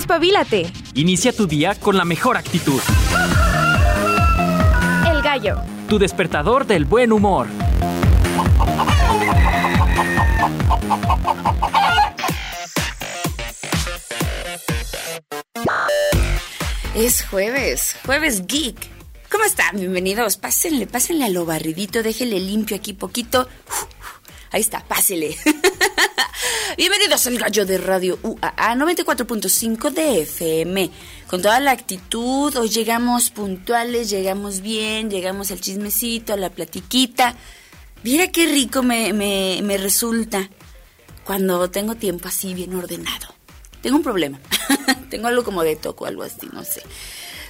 Despabilate. Inicia tu día con la mejor actitud. El gallo. Tu despertador del buen humor. Es jueves, jueves geek. ¿Cómo están? Bienvenidos. Pásenle, pásenle a lo barridito, déjenle limpio aquí poquito. Ahí está, pásele. Bienvenidos al Gallo de Radio UAA 94.5 de FM. Con toda la actitud, hoy llegamos puntuales, llegamos bien, llegamos al chismecito, a la platiquita. Mira qué rico me, me, me resulta cuando tengo tiempo así bien ordenado. Tengo un problema. tengo algo como de toco, algo así, no sé.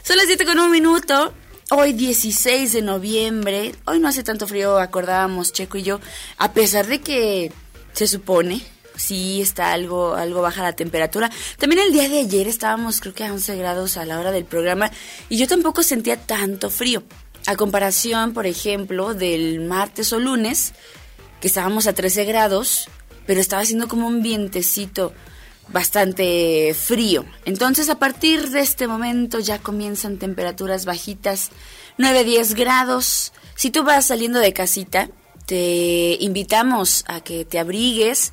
Son las 7 con un minuto. Hoy 16 de noviembre, hoy no hace tanto frío, acordábamos Checo y yo, a pesar de que se supone, sí está algo, algo baja la temperatura. También el día de ayer estábamos creo que a 11 grados a la hora del programa y yo tampoco sentía tanto frío. A comparación, por ejemplo, del martes o lunes, que estábamos a 13 grados, pero estaba haciendo como un vientecito bastante frío. Entonces a partir de este momento ya comienzan temperaturas bajitas, 9-10 grados. Si tú vas saliendo de casita, te invitamos a que te abrigues.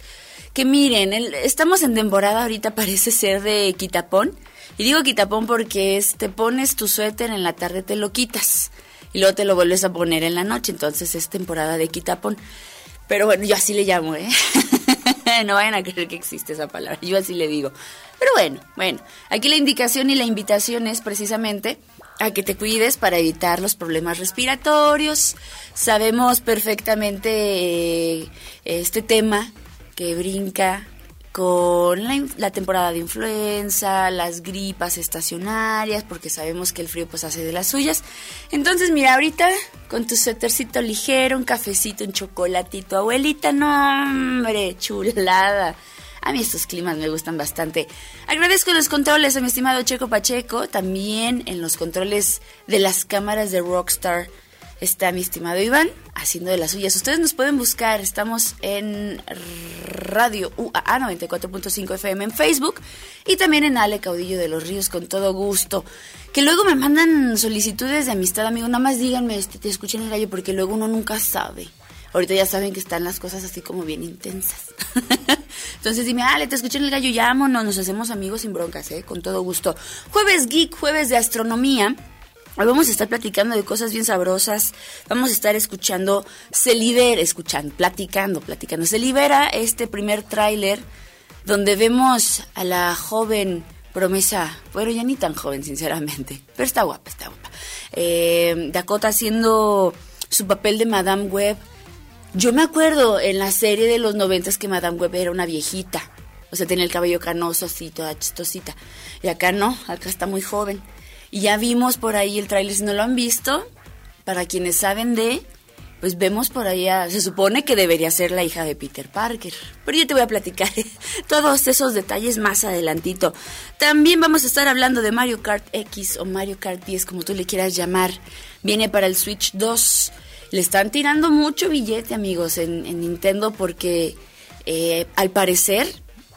Que miren, estamos en temporada ahorita parece ser de quitapón. Y digo quitapón porque es, te pones tu suéter en la tarde, te lo quitas. Y luego te lo vuelves a poner en la noche. Entonces es temporada de quitapón. Pero bueno, yo así le llamo, ¿eh? no vayan a creer que existe esa palabra, yo así le digo. Pero bueno, bueno, aquí la indicación y la invitación es precisamente a que te cuides para evitar los problemas respiratorios. Sabemos perfectamente eh, este tema que brinca con la, temporada de influenza, las gripas estacionarias, porque sabemos que el frío pues hace de las suyas. Entonces, mira, ahorita con tu suétercito ligero, un cafecito, un chocolatito, abuelita, no, hombre, chulada. A mí estos climas me gustan bastante. Agradezco los controles a mi estimado Checo Pacheco, también en los controles de las cámaras de Rockstar está mi estimado Iván haciendo de las suyas. Ustedes nos pueden buscar, estamos en Radio UAA 94.5 FM en Facebook y también en Ale Caudillo de los Ríos con todo gusto. Que luego me mandan solicitudes de amistad, amigo, nada más díganme, este, te escuchen el gallo porque luego uno nunca sabe. Ahorita ya saben que están las cosas así como bien intensas. Entonces dime, Ale, te escuché en el gallo, llámonos, nos hacemos amigos sin broncas, ¿eh? Con todo gusto. Jueves Geek, jueves de astronomía. Vamos a estar platicando de cosas bien sabrosas. Vamos a estar escuchando, se libera, escuchando, platicando, platicando. Se libera este primer tráiler donde vemos a la joven promesa, bueno, ya ni tan joven, sinceramente, pero está guapa, está guapa. Eh, Dakota haciendo su papel de Madame Web. Yo me acuerdo en la serie de los noventas que Madame Web era una viejita. O sea, tenía el cabello canoso así, toda chistosita. Y acá no, acá está muy joven. Y ya vimos por ahí el tráiler, si no lo han visto, para quienes saben de, pues vemos por ahí, se supone que debería ser la hija de Peter Parker. Pero yo te voy a platicar todos esos detalles más adelantito. También vamos a estar hablando de Mario Kart X o Mario Kart 10, como tú le quieras llamar. Viene para el Switch 2. Le están tirando mucho billete, amigos, en, Nintendo porque eh, al parecer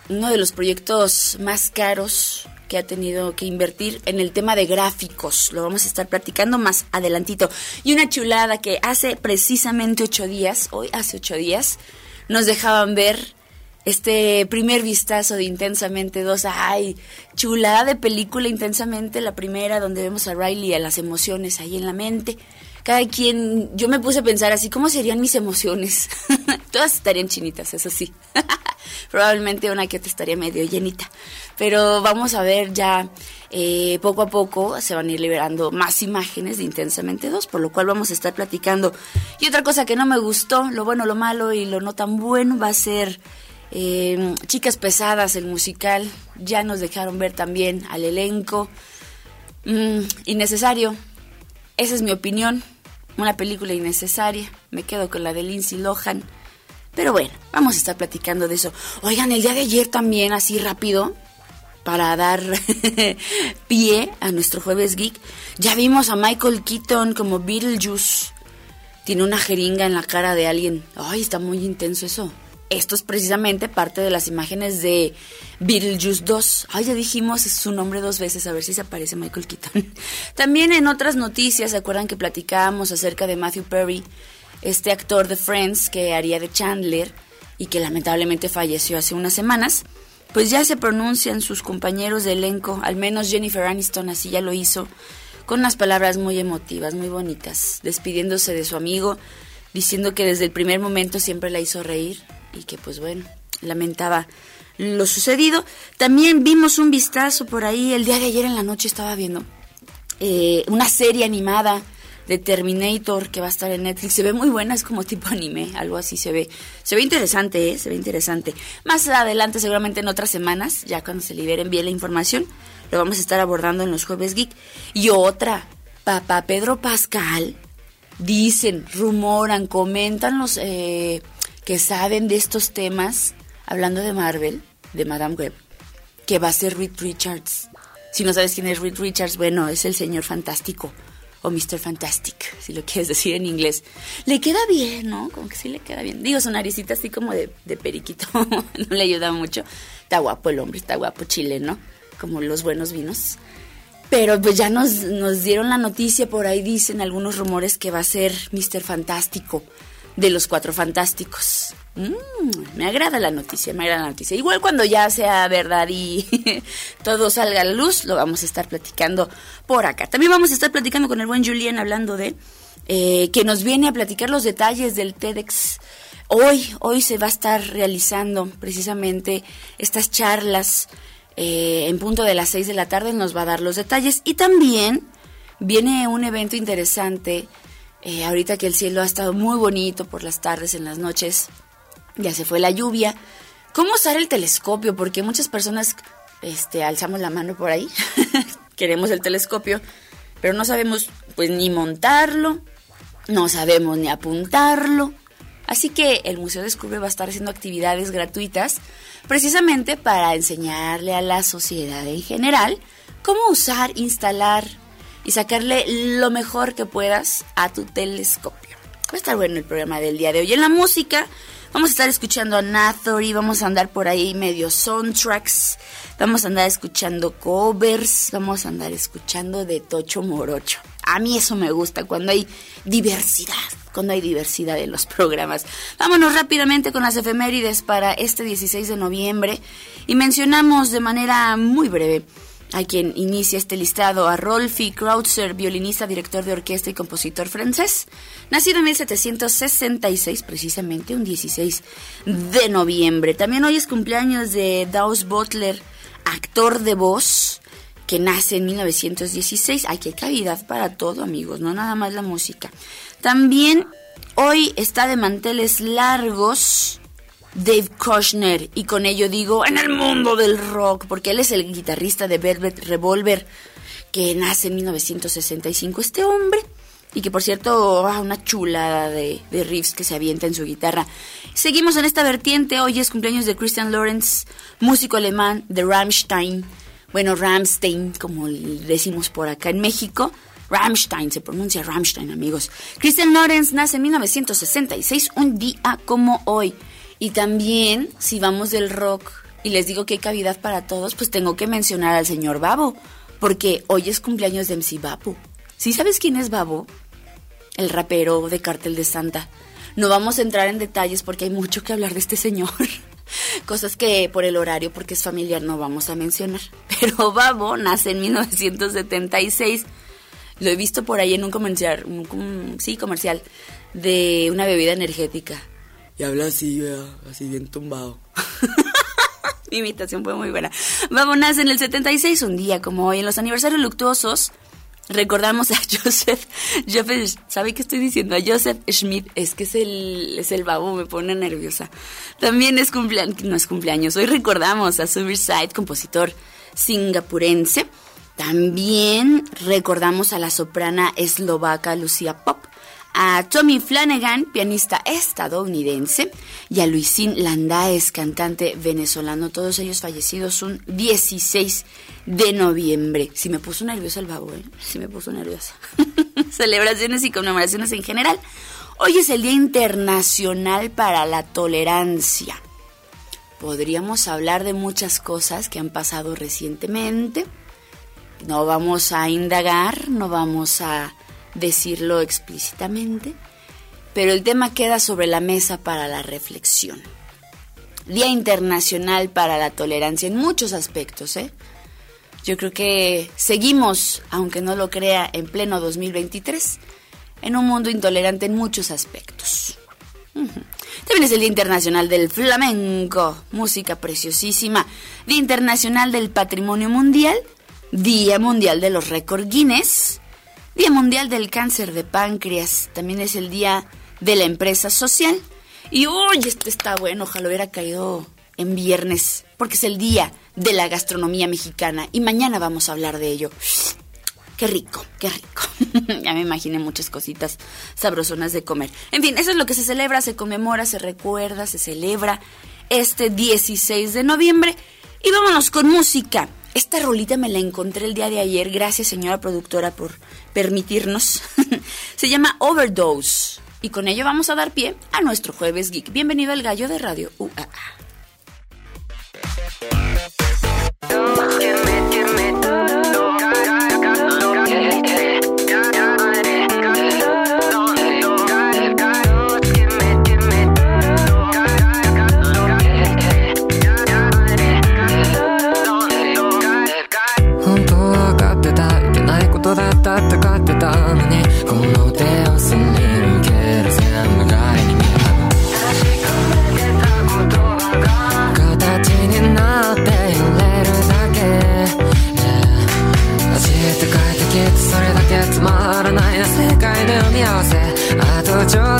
uno de los proyectos más caros que ha tenido que invertir en el tema de gráficos. Lo vamos a estar platicando más adelantito. Y una chulada que hace precisamente ocho días, hoy hace ocho días, nos dejaban ver este primer vistazo de Intensamente 2. Ay, chulada de película Intensamente, la primera donde vemos a Riley a las emociones ahí en la mente. Cada quien, yo me puse a pensar así, ¿cómo serían mis emociones? Todas estarían chinitas, eso sí. Probablemente una que otra estaría medio llenita. Pero vamos a ver ya eh, poco a poco se van a ir liberando más imágenes de Intensamente 2, por lo cual vamos a estar platicando. Y otra cosa que no me gustó, lo bueno, lo malo y lo no tan bueno va a ser eh, Chicas Pesadas, el musical. Ya nos dejaron ver también al elenco. Mm, innecesario. Esa es mi opinión. Una película innecesaria. Me quedo con la de Lindsay Lohan. Pero bueno, vamos a estar platicando de eso. Oigan, el día de ayer también, así rápido, para dar pie a nuestro jueves geek, ya vimos a Michael Keaton como Beetlejuice. Tiene una jeringa en la cara de alguien. Ay, está muy intenso eso. Esto es precisamente parte de las imágenes de Beetlejuice 2. Ay, ya dijimos su nombre dos veces, a ver si se aparece Michael Keaton. También en otras noticias, ¿se acuerdan que platicábamos acerca de Matthew Perry, este actor de Friends que haría de Chandler y que lamentablemente falleció hace unas semanas? Pues ya se pronuncian sus compañeros de elenco, al menos Jennifer Aniston así ya lo hizo, con unas palabras muy emotivas, muy bonitas, despidiéndose de su amigo, diciendo que desde el primer momento siempre la hizo reír y que pues bueno, lamentaba lo sucedido. También vimos un vistazo por ahí, el día de ayer en la noche estaba viendo eh, una serie animada de Terminator que va a estar en Netflix. Se ve muy buena, es como tipo anime, algo así se ve. Se ve interesante, ¿eh? Se ve interesante. Más adelante, seguramente en otras semanas, ya cuando se liberen bien la información, lo vamos a estar abordando en los Jueves Geek. Y otra, papá Pedro Pascal, dicen, rumoran, comentan los... Eh, que saben de estos temas, hablando de Marvel, de Madame Web, que va a ser Reed Richards. Si no sabes quién es Reed Richards, bueno, es el señor fantástico o Mr. Fantastic, si lo quieres decir en inglés. Le queda bien, ¿no? Como que sí le queda bien. Digo, su naricita así como de, de periquito, no le ayuda mucho. Está guapo el hombre, está guapo Chile, ¿no? Como los buenos vinos. Pero pues ya nos, nos dieron la noticia, por ahí dicen algunos rumores que va a ser Mr. Fantástico de los Cuatro Fantásticos. Mm, me agrada la noticia, me agrada la noticia. Igual cuando ya sea verdad y todo salga a la luz, lo vamos a estar platicando por acá. También vamos a estar platicando con el buen Julián hablando de eh, que nos viene a platicar los detalles del TEDx. Hoy, hoy se va a estar realizando precisamente estas charlas eh, en punto de las seis de la tarde, nos va a dar los detalles. Y también viene un evento interesante eh, ahorita que el cielo ha estado muy bonito por las tardes, en las noches, ya se fue la lluvia. ¿Cómo usar el telescopio? Porque muchas personas este, alzamos la mano por ahí, queremos el telescopio, pero no sabemos pues ni montarlo, no sabemos ni apuntarlo. Así que el Museo Descubre va a estar haciendo actividades gratuitas precisamente para enseñarle a la sociedad en general cómo usar, instalar, y sacarle lo mejor que puedas a tu telescopio. Va a estar bueno el programa del día de hoy. En la música vamos a estar escuchando a Nathory, vamos a andar por ahí medio soundtracks, vamos a andar escuchando covers, vamos a andar escuchando de Tocho Morocho. A mí eso me gusta cuando hay diversidad, cuando hay diversidad en los programas. Vámonos rápidamente con las efemérides para este 16 de noviembre y mencionamos de manera muy breve hay quien inicia este listado a Rolfi Krautzer, violinista, director de orquesta y compositor francés, nacido en 1766, precisamente un 16 de noviembre. También hoy es cumpleaños de Daus Butler, actor de voz, que nace en 1916. Hay que cavidad para todo, amigos, no nada más la música. También hoy está de manteles largos Dave Kushner y con ello digo en el mundo del rock porque él es el guitarrista de Velvet Revolver que nace en 1965 este hombre y que por cierto ah, una chulada de, de, riffs que se avienta en su guitarra. Seguimos en esta vertiente, hoy es cumpleaños de Christian Lorenz, músico alemán de Rammstein, bueno Rammstein como decimos por acá en México. Rammstein, se pronuncia Rammstein amigos. Christian Lorenz nace en 1966, un día como hoy. Y también, si vamos del rock y les digo que hay cavidad para todos, pues tengo que mencionar al señor Babo, porque hoy es cumpleaños de MC Babu. ¿Sí sabes quién es Babo? El rapero de Cártel de Santa. No vamos a entrar en detalles porque hay mucho que hablar de este señor. Cosas que por el horario, porque es familiar, no vamos a mencionar. Pero Babo nace en 1976. Lo he visto por ahí en un comercial, un, sí, comercial, de una bebida energética. Y habla así, así bien tumbado. Mi imitación fue muy buena. Vámonos en el 76, un día como hoy, en los aniversarios luctuosos, recordamos a Joseph, Joseph, ¿sabe qué estoy diciendo? A Joseph Schmidt, es que es el, es el babo, me pone nerviosa. También es cumpleaños, no es cumpleaños, hoy recordamos a Side, compositor singapurense. También recordamos a la soprana eslovaca Lucia Pop a Tommy Flanagan, pianista estadounidense, y a Luisín Landaes, cantante venezolano, todos ellos fallecidos un 16 de noviembre. Si me puso nerviosa el babo, ¿eh? Si me puso nerviosa. Celebraciones y conmemoraciones en general. Hoy es el Día Internacional para la Tolerancia. Podríamos hablar de muchas cosas que han pasado recientemente. No vamos a indagar, no vamos a decirlo explícitamente, pero el tema queda sobre la mesa para la reflexión. Día Internacional para la Tolerancia en muchos aspectos, ¿eh? Yo creo que seguimos, aunque no lo crea, en pleno 2023, en un mundo intolerante en muchos aspectos. También es el Día Internacional del Flamenco, música preciosísima. Día Internacional del Patrimonio Mundial, Día Mundial de los Récord Guinness, Día Mundial del Cáncer de Páncreas, también es el Día de la Empresa Social. Y hoy este está bueno, ojalá hubiera caído en viernes, porque es el Día de la Gastronomía Mexicana y mañana vamos a hablar de ello. Qué rico, qué rico. ya me imaginé muchas cositas sabrosonas de comer. En fin, eso es lo que se celebra, se conmemora, se recuerda, se celebra este 16 de noviembre. Y vámonos con música. Esta rolita me la encontré el día de ayer. Gracias, señora productora, por permitirnos. se llama Overdose. Y con ello vamos a dar pie a nuestro jueves geek. Bienvenido al gallo de Radio UAA.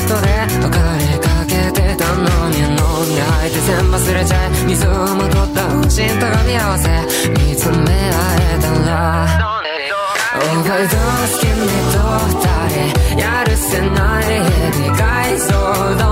ことでお金かけてたのに飲んで吐いて全部忘れちゃい水をまとった星とがみ合わせ。見つめ合えたら。Oh my god 君と二人。やるせない。日々改造。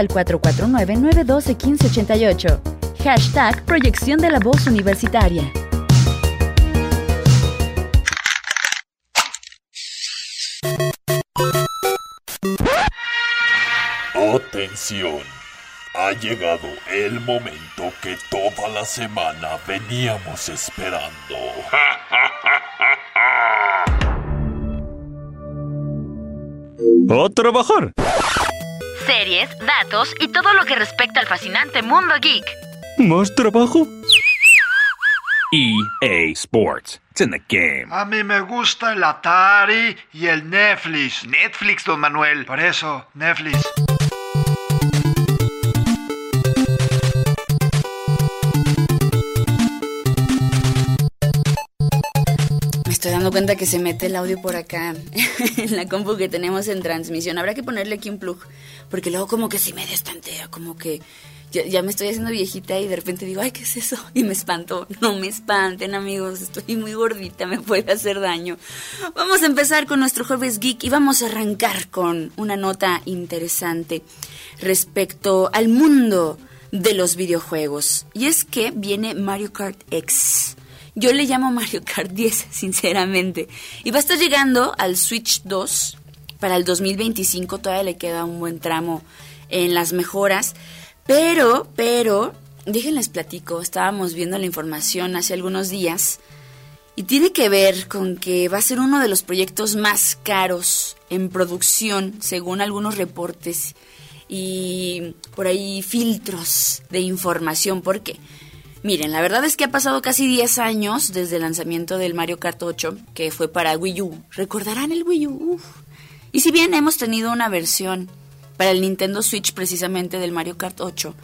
Al 449-912-1588. Hashtag Proyección de la Voz Universitaria. Atención. Ha llegado el momento que toda la semana veníamos esperando. o trabajar. Series, datos y todo lo que respecta al fascinante mundo geek. ¿Más trabajo? EA Sports. It's in the game. A mí me gusta el Atari y el Netflix. Netflix, don Manuel. Por eso, Netflix. Estoy dando cuenta que se mete el audio por acá en la compu que tenemos en transmisión. Habrá que ponerle aquí un plug, porque luego como que se me destantea, como que ya, ya, me estoy haciendo viejita y de repente digo, ay, ¿qué es eso? Y me espanto. No me espanten, amigos, estoy muy gordita, me puede hacer daño. Vamos a empezar con nuestro jueves geek y vamos a arrancar con una nota interesante respecto al mundo de los videojuegos. Y es que viene Mario Kart X. Yo le llamo Mario Kart 10, sinceramente. Y va a estar llegando al Switch 2 para el 2025. Todavía le queda un buen tramo en las mejoras. Pero, pero, déjenles platico, estábamos viendo la información hace algunos días y tiene que ver con que va a ser uno de los proyectos más caros en producción, según algunos reportes y por ahí filtros de información. ¿Por qué? Miren, la verdad es que ha pasado casi 10 años desde el lanzamiento del Mario Kart 8, que fue para Wii U. ¿Recordarán el Wii U? Y si bien hemos tenido una versión para el Nintendo Switch precisamente del Mario Kart 8,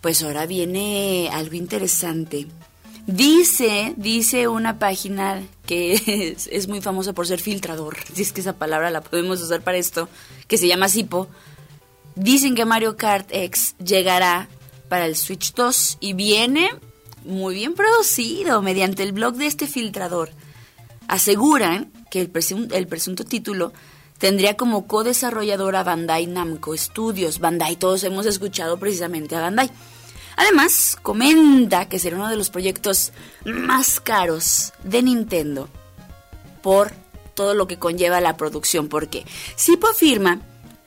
pues ahora viene algo interesante. Dice, dice una página que es, es, muy famosa por ser filtrador, si es que esa palabra la podemos usar para esto, que se llama Sipo. Dicen que Mario Kart X llegará para el Switch 2 y viene muy bien producido mediante el blog de este filtrador. Aseguran que el, presun el presunto título tendría como co-desarrolladora Bandai Namco Studios. Bandai, todos hemos escuchado precisamente a Bandai. Además, comenta que será uno de los proyectos más caros de Nintendo por todo lo que conlleva la producción, porque Sipo afirma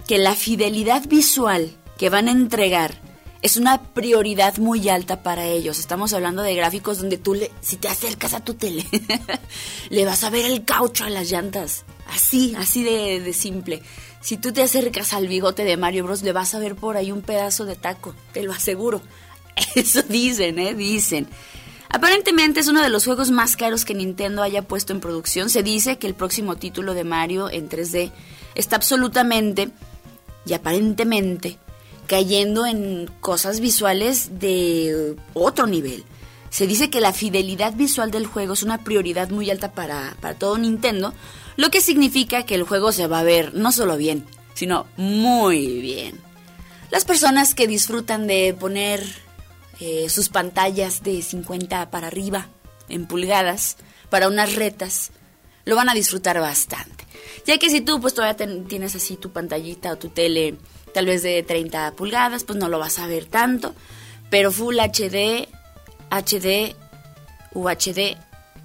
que la fidelidad visual que van a entregar es una prioridad muy alta para ellos. Estamos hablando de gráficos donde tú, le, si te acercas a tu tele, le vas a ver el caucho a las llantas. Así, así de, de, simple. Si tú te acercas al bigote de Mario Bros, le vas a ver por ahí un pedazo de taco, te lo aseguro. Eso dicen, ¿eh? Dicen. Aparentemente es uno de los juegos más caros que Nintendo haya puesto en producción. Se dice que el próximo título de Mario en 3D está absolutamente y aparentemente cayendo en cosas visuales de otro nivel. Se dice que la fidelidad visual del juego es una prioridad muy alta para, para todo Nintendo, lo que significa que el juego se va a ver no solo bien, sino muy bien. Las personas que disfrutan de poner eh, sus pantallas de 50 para arriba en pulgadas para unas retas, lo van a disfrutar bastante. Ya que si tú pues todavía tienes así tu pantallita o tu tele tal vez de 30 pulgadas, pues no lo vas a ver tanto, pero Full HD, HD, UHD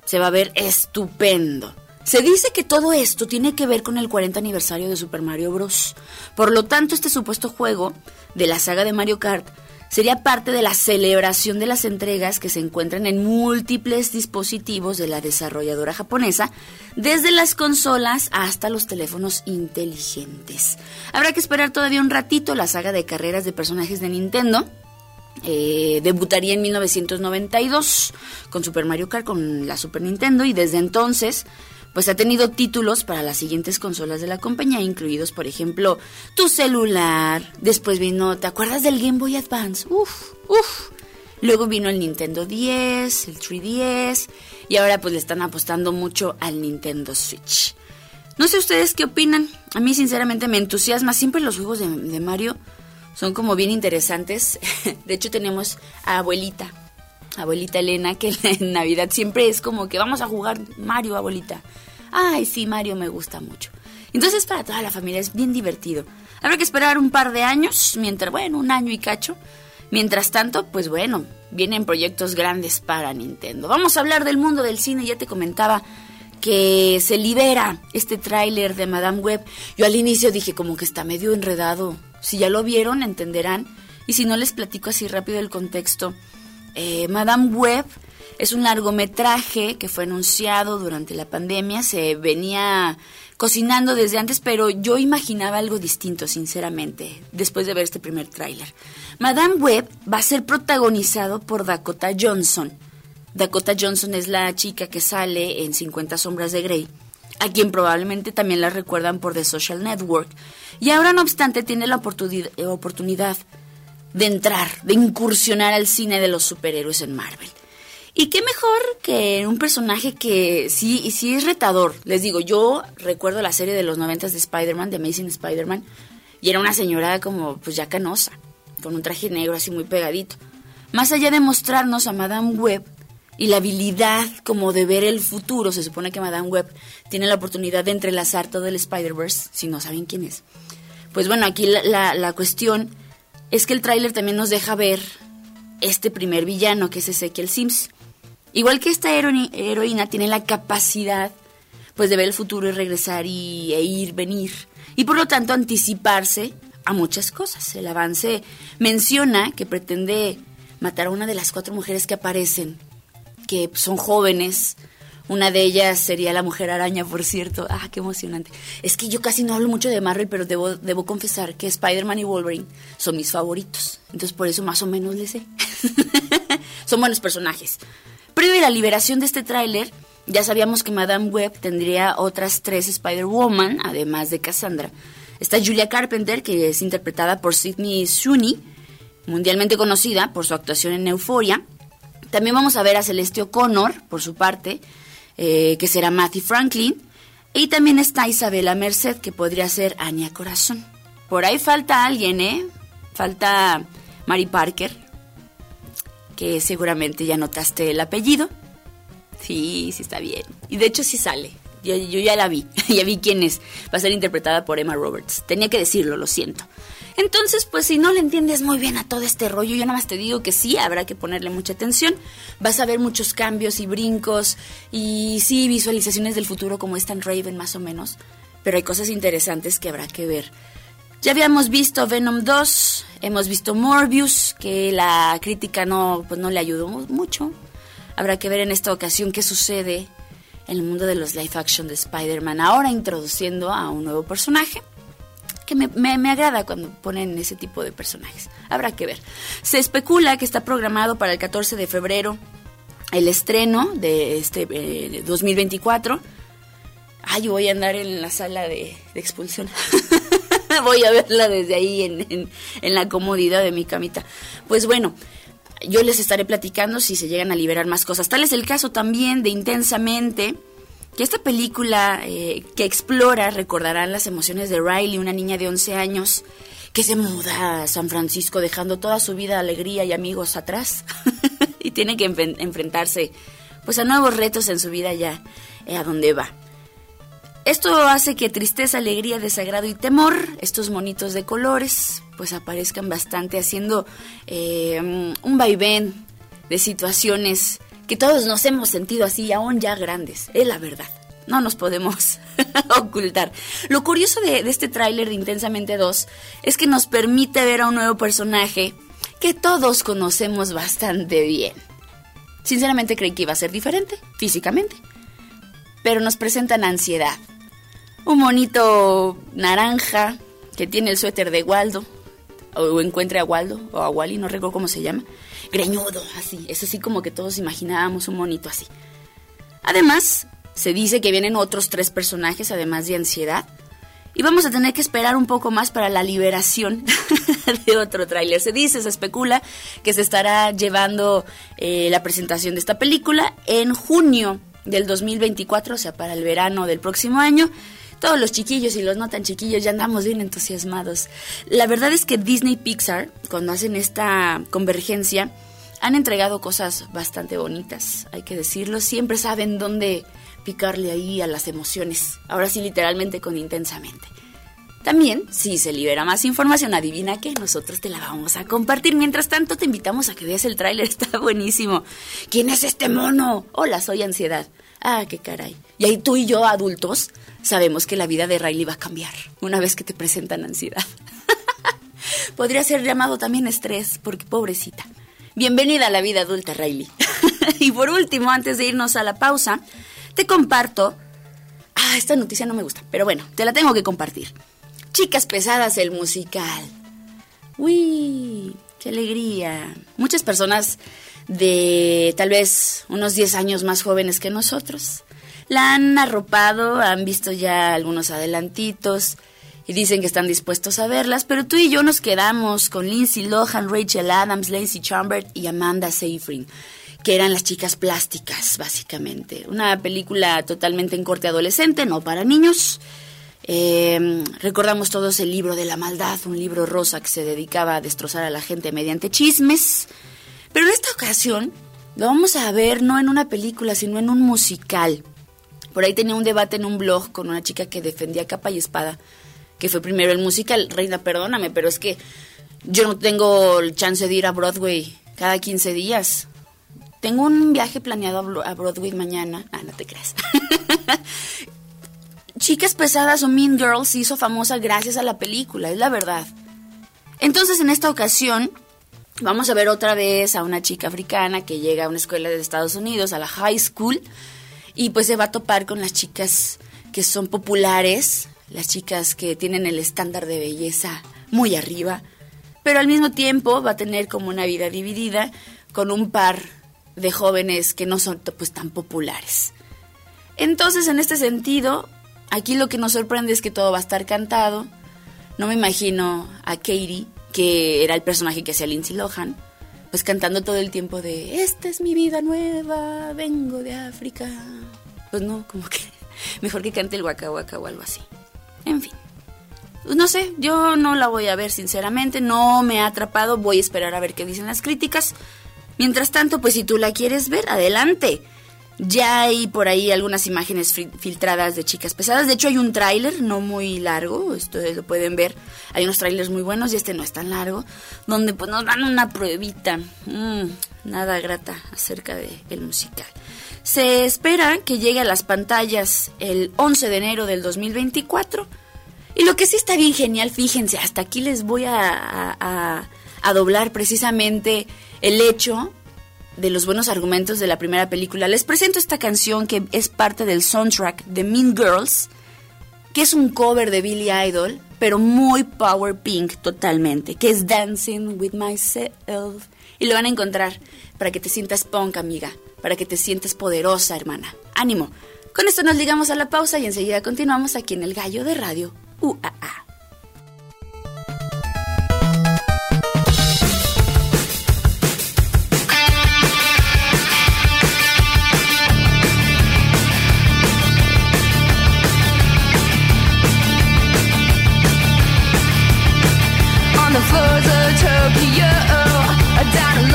se va a ver estupendo. Se dice que todo esto tiene que ver con el 40 aniversario de Super Mario Bros. Por lo tanto, este supuesto juego de la saga de Mario Kart sería parte de la celebración de las entregas que se encuentran en múltiples dispositivos de la desarrolladora japonesa, desde las consolas hasta los teléfonos inteligentes. Habrá que esperar todavía un ratito la saga de carreras de personajes de Nintendo. Eh, debutaría en 1992 con Super Mario Kart con la Super Nintendo y desde entonces pues ha tenido títulos para las siguientes consolas de la compañía, incluidos, por ejemplo, tu celular. Después vino, ¿te acuerdas del Game Boy Advance? Uf, uf. Luego vino el Nintendo 10, el 3DS, y ahora pues le están apostando mucho al Nintendo Switch. No sé ustedes qué opinan. A mí sinceramente me entusiasma. Siempre los juegos de, de Mario son como bien interesantes. De hecho tenemos a abuelita, abuelita Elena, que en Navidad siempre es como que vamos a jugar Mario, abuelita. Ay, sí, Mario me gusta mucho. Entonces para toda la familia es bien divertido. Habrá que esperar un par de años, mientras, bueno, un año y cacho. Mientras tanto, pues bueno, vienen proyectos grandes para Nintendo. Vamos a hablar del mundo del cine, ya te comentaba que se libera este tráiler de Madame Web. Yo al inicio dije como que está medio enredado. Si ya lo vieron, entenderán. Y si no les platico así rápido el contexto, eh, Madame Web es un largometraje que fue anunciado durante la pandemia, se venía cocinando desde antes, pero yo imaginaba algo distinto, sinceramente, después de ver este primer tráiler. Madame Web va a ser protagonizado por Dakota Johnson. Dakota Johnson es la chica que sale en 50 sombras de Grey, a quien probablemente también la recuerdan por The Social Network. Y ahora, no obstante, tiene la oportunidad de entrar, de incursionar al cine de los superhéroes en Marvel. Y qué mejor que un personaje que sí, sí es retador. Les digo, yo recuerdo la serie de los noventas de Spider-Man, de Amazing Spider-Man, y era una señora como pues ya canosa, con un traje negro así muy pegadito. Más allá de mostrarnos a Madame Web y la habilidad como de ver el futuro, se supone que Madame Web tiene la oportunidad de entrelazar todo el Spider-Verse, si no saben quién es. Pues bueno, aquí la, la cuestión es que el tráiler también nos deja ver este primer villano, que es Ezekiel Sims. Igual que esta heroína tiene la capacidad pues de ver el futuro y regresar y, e ir, venir. Y por lo tanto anticiparse a muchas cosas. El avance menciona que pretende matar a una de las cuatro mujeres que aparecen, que son jóvenes. Una de ellas sería la mujer araña, por cierto. Ah, qué emocionante. Es que yo casi no hablo mucho de Marvel, pero debo, debo confesar que Spider-Man y Wolverine son mis favoritos. Entonces por eso más o menos les sé. son buenos personajes. Previo a la liberación de este tráiler, ya sabíamos que Madame Web tendría otras tres Spider-Woman, además de Cassandra. Está Julia Carpenter, que es interpretada por Sidney Sweeney, mundialmente conocida por su actuación en Euphoria. También vamos a ver a Celeste O'Connor, por su parte, eh, que será Matthew Franklin. Y también está Isabela Merced, que podría ser Anya Corazón. Por ahí falta alguien, ¿eh? Falta Mary Parker, que seguramente ya notaste el apellido. Sí, sí está bien. Y de hecho sí sale. Yo, ya la vi, ya vi quién es. Va a ser interpretada por Emma Roberts. Tenía que decirlo, lo siento. Entonces, pues si no le entiendes muy bien a todo este rollo, yo nada más te digo que sí, habrá que ponerle mucha atención. Vas a ver muchos cambios y brincos y sí, visualizaciones del futuro como es tan Raven más o menos. Pero hay cosas interesantes que habrá que ver. Ya habíamos visto Venom 2, hemos visto Morbius, que la crítica no, pues no le ayudó mucho. Habrá que ver en esta ocasión qué sucede en el mundo de los live action de Spider-Man, ahora introduciendo a un nuevo personaje que me, me, agrada cuando ponen ese tipo de personajes. Habrá que ver. Se especula que está programado para el 14 de febrero el estreno de este 2024. Eh, Ay, voy a andar en la sala de, de expulsión. voy a verla desde ahí en, la comodidad de mi camita. Pues bueno, yo les estaré platicando si se llegan a liberar más cosas. Tal es el caso también de Intensamente, que esta película eh, que explora, recordarán las emociones de Riley, una niña de 11 años que se muda a San Francisco dejando toda su vida alegría y amigos atrás y tiene que enfrentarse pues a nuevos retos en su vida ya eh, a donde va. Esto hace que tristeza, alegría, desagrado y temor, estos monitos de colores, pues aparezcan bastante haciendo eh, un vaivén de situaciones que todos nos hemos sentido así, aún ya grandes, es la verdad. No nos podemos ocultar. Lo curioso de, este tráiler de Intensamente 2 es que nos permite ver a un nuevo personaje que todos conocemos bastante bien. Sinceramente creí que iba a ser diferente, físicamente. Pero nos presentan ansiedad, un monito naranja que tiene el suéter de Waldo, o encuentre a Waldo, o a Wally, no recuerdo cómo se llama, greñudo, así, es así como que todos imaginábamos un monito así. Además, se dice que vienen otros tres personajes, además de ansiedad, y vamos a tener que esperar un poco más para la liberación de otro tráiler. Se dice, se especula que se estará llevando eh, la presentación de esta película en junio del 2024, o sea, para el verano del próximo año todos los chiquillos y los no tan chiquillos ya andamos bien entusiasmados. La verdad es que Disney Pixar, cuando hacen esta convergencia, han entregado cosas bastante bonitas, hay que decirlo. Siempre saben dónde picarle ahí a las emociones. Ahora sí, literalmente con intensamente. También, si se libera más información, adivina que nosotros te la vamos a compartir. Mientras tanto, te invitamos a que veas el tráiler, está buenísimo. ¿Quién es este mono? Hola, soy ansiedad. Ah, qué caray. Y ahí tú y yo, adultos, sabemos que la vida de Riley va a cambiar una vez que te presentan ansiedad. Podría ser llamado también estrés, porque pobrecita. Bienvenida a la vida adulta, Riley. y por último, antes de irnos a la pausa, te comparto Ah, esta noticia no me gusta, pero bueno, te la tengo que compartir. Chicas pesadas, el musical. Uy, qué alegría. Muchas personas de tal vez unos 10 años más jóvenes que nosotros la han arropado, han visto ya algunos adelantitos y dicen que están dispuestos a verlas, pero tú y yo nos quedamos con Lindsay Lohan, Rachel Adams, Lacey Chambers y Amanda Seyfried que eran las chicas plásticas, básicamente. Una película totalmente en corte adolescente, no para niños. Eh, recordamos todos el libro de la maldad, un libro rosa que se dedicaba a destrozar a la gente mediante chismes. Pero en esta ocasión lo vamos a ver no en una película, sino en un musical. Por ahí tenía un debate en un blog con una chica que defendía capa y espada, que fue primero el musical. Reina, perdóname, pero es que yo no tengo el chance de ir a Broadway cada 15 días. Tengo un viaje planeado a Broadway mañana. Ah, no te creas. Chicas Pesadas o Mean Girls se hizo famosa gracias a la película, es la verdad. Entonces, en esta ocasión, vamos a ver otra vez a una chica africana que llega a una escuela de Estados Unidos, a la high school, y pues se va a topar con las chicas que son populares, las chicas que tienen el estándar de belleza muy arriba, pero al mismo tiempo va a tener como una vida dividida con un par de jóvenes que no son pues tan populares. Entonces, en este sentido, aquí lo que nos sorprende es que todo va a estar cantado. No me imagino a Katie, que era el personaje que hacía Lindsay Lohan, pues cantando todo el tiempo de Esta es mi vida nueva, vengo de África. Pues no, como que mejor que cante el Waka Waka o algo así. En fin. Pues no sé, yo no la voy a ver sinceramente, no me ha atrapado, voy a esperar a ver qué dicen las críticas. Mientras tanto, pues si tú la quieres ver, adelante. Ya hay por ahí algunas imágenes filtradas de chicas pesadas. De hecho, hay un tráiler no muy largo, ustedes lo pueden ver. Hay unos tráilers muy buenos y este no es tan largo, donde pues nos dan una pruebita, mm, nada grata acerca del el musical. Se espera que llegue a las pantallas el 11 de enero del 2024. Y lo que sí está bien genial, fíjense, hasta aquí les voy a, a doblar precisamente el hecho de los buenos argumentos de la primera película, les presento esta canción que es parte del soundtrack de Mean Girls, que es un cover de Billy Idol, pero muy power pink totalmente, que es Dancing with Myself. Y lo van a encontrar para que te sientas punk, amiga, para que te sientas poderosa, hermana. Ánimo. Con esto nos ligamos a la pausa y enseguida continuamos aquí en el Gallo de Radio UAA. Down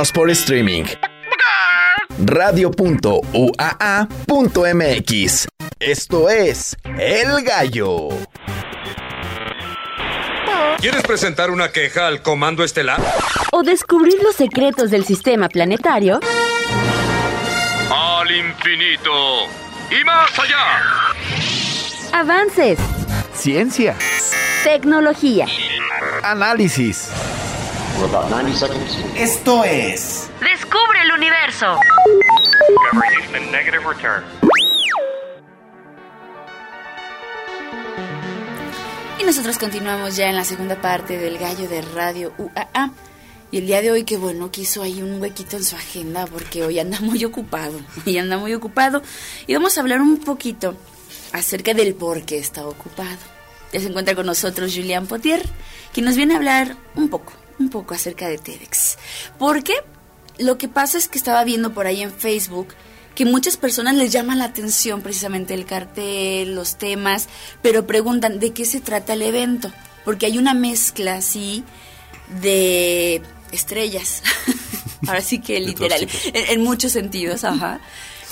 Síguenos por streaming. Radio.uaa.mx. Esto es El Gallo. ¿Quieres presentar una queja al Comando Estelar? ¿O descubrir los secretos del sistema planetario? Al infinito y más allá. Avances, Ciencia. tecnología, Análisis. Esto es descubre el universo. Y nosotros continuamos ya en la segunda parte del gallo de Radio UAA. Y el día de hoy, que bueno, quiso ahí un huequito en su agenda porque hoy anda muy ocupado. Y anda muy ocupado. Y vamos a hablar un poquito acerca del por qué está ocupado. Ya se encuentra con nosotros Julián Potier, que nos viene a hablar un poco, un poco acerca de TEDx. Porque lo que pasa es que estaba viendo por ahí en Facebook que muchas personas les llama la atención precisamente el cartel, los temas, pero preguntan de qué se trata el evento, porque hay una mezcla así de estrellas, ahora sí que literal, en, en muchos sentidos, ajá,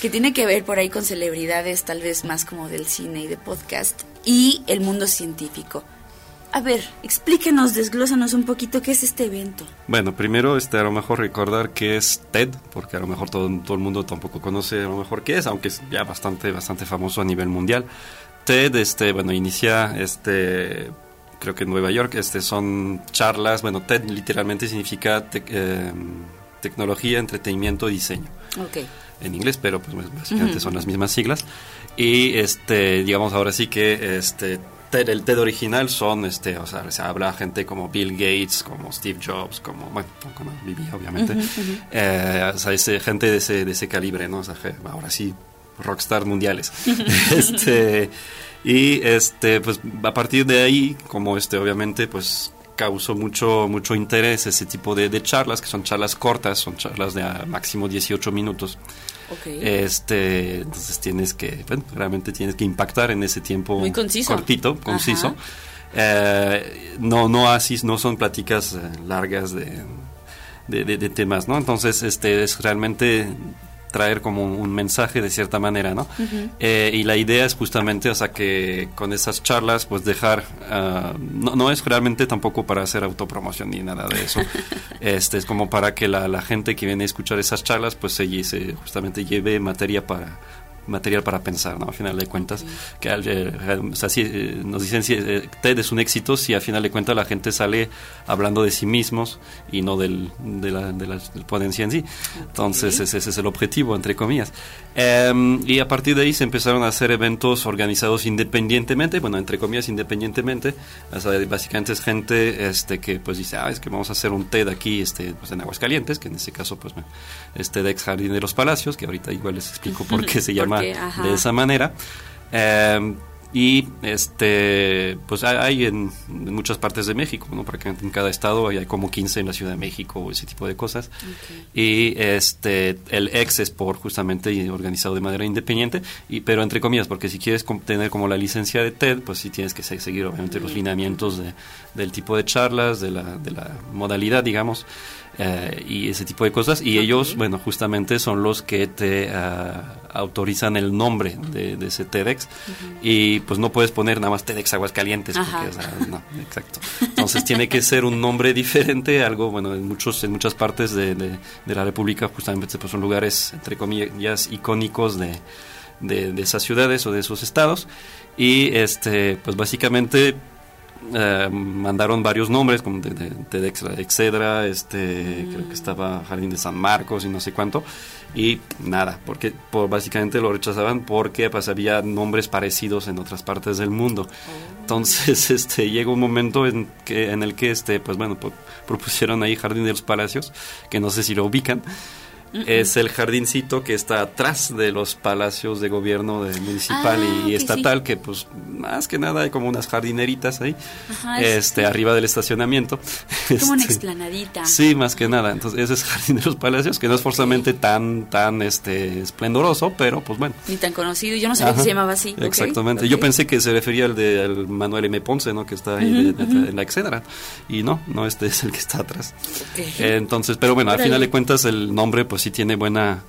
que tiene que ver por ahí con celebridades tal vez más como del cine y de podcast y el mundo científico. A ver, explíquenos, desglósanos un poquito qué es este evento. Bueno, primero este, a lo mejor recordar qué es TED, porque a lo mejor todo, todo el mundo tampoco conoce a lo mejor qué es, aunque es ya bastante, bastante famoso a nivel mundial. TED, este, bueno, inicia, este, creo que en Nueva York, este, son charlas, bueno, TED literalmente significa tec- eh, tecnología, entretenimiento y diseño Ok. en inglés, pero pues básicamente Ujú. son las mismas siglas. Y este, digamos ahora sí que este TED, el TED original son este, o sea, se habla gente como Bill Gates, como Steve Jobs, como bueno, como vivía obviamente. Ujú, ujú. Eh, o sea, gente de ese, de ese calibre, ¿no? O sea, ahora sí, rockstar mundiales. este, y este, pues a partir de ahí, como este, obviamente, pues causó mucho, mucho interés ese tipo de, de charlas, que son charlas cortas, son charlas de a máximo 18 minutos. Este, entonces tienes que, bueno, realmente tienes que impactar en ese tiempo Muy conciso. cortito, conciso. Eh, no, no así, no son pláticas eh, largas de, de, de- de temas, ¿no? Entonces, este es realmente traer como un, un mensaje de cierta manera, ¿no? Ujú. Eh, y la idea es justamente, o sea, que con esas charlas, pues dejar, ah, no, no es realmente tampoco para hacer autopromoción ni nada de eso, este es como para que la, la gente que viene a escuchar esas charlas, pues se, se justamente lleve materia para material para pensar, ¿no? A final de cuentas, que al- eh, o sea, eh, nos dicen si eh, TED es un éxito si a final de cuentas la gente sale hablando de sí mismos y no del, de, la, de la ponencia en sí. Entonces ese, ese es el objetivo, entre comillas. Em, y a partir de ahí se empezaron a hacer eventos organizados independientemente, bueno, entre comillas independientemente, o sea, básicamente es gente este, que pues dice, ah, es que vamos a hacer un TED aquí este, pues, en Aguascalientes, que en este caso pues bueno, es TEDx Jardín de los Palacios, que ahorita igual les explico por qué se ¿Por llama de esa manera. Eh, y este pues hay- en, en muchas partes de México, ¿no? Porque en cada estado hay, hay como 15 en la Ciudad de México o ese tipo de cosas. Y este el ex es por justamente organizado de manera independiente, y pero entre comillas, porque si quieres tener como la licencia de TED, pues sí tienes que se- seguir obviamente los lineamientos de, del tipo de charlas, de la, de la modalidad, digamos. eh, y ese tipo de cosas. Y ellos bueno justamente son los que te ah, autorizan el nombre de, de ese TEDx y pues no puedes poner nada más TEDx Aguascalientes porque o sea, no exacto. Entonces tiene que ser un nombre diferente algo bueno en muchos en muchas partes de, de- de la República justamente pues, son lugares entre comillas icónicos de, de, de esas ciudades o de esos estados. Y este pues básicamente eh, mandaron varios nombres como de, de, Excedra, este, creo que estaba Jardín de San Marcos y no sé cuánto y nada, porque por, básicamente lo rechazaban porque pues, había nombres parecidos en otras partes del mundo. Entonces, este llegó un momento en que en el que este pues bueno, propusieron ahí Jardín de los Palacios, que no sé si lo ubican. Es el jardincito que está atrás de los palacios de gobierno de municipal Ah, y, y estatal, que pues más que nada hay como unas jardineritas ahí, Ajá, es- este, arriba del estacionamiento. Como una Este, explanadita. Sí, más que nada. Entonces, ese es Jardín de los Palacios, que no es forzosamente tan, tan este, esplendoroso, pero pues bueno. Ni tan conocido. Yo no sabía que Ajá. se llamaba así. Exactamente. ok. Yo pensé que se refería al de al Manuel M. Ponce, ¿no? Que está ahí de- de- Ujú, en la Excedra. Y no, no, este es el que está atrás. Ok. Eh, Entonces, pero bueno, al final de cuentas el nombre pues sí tiene buena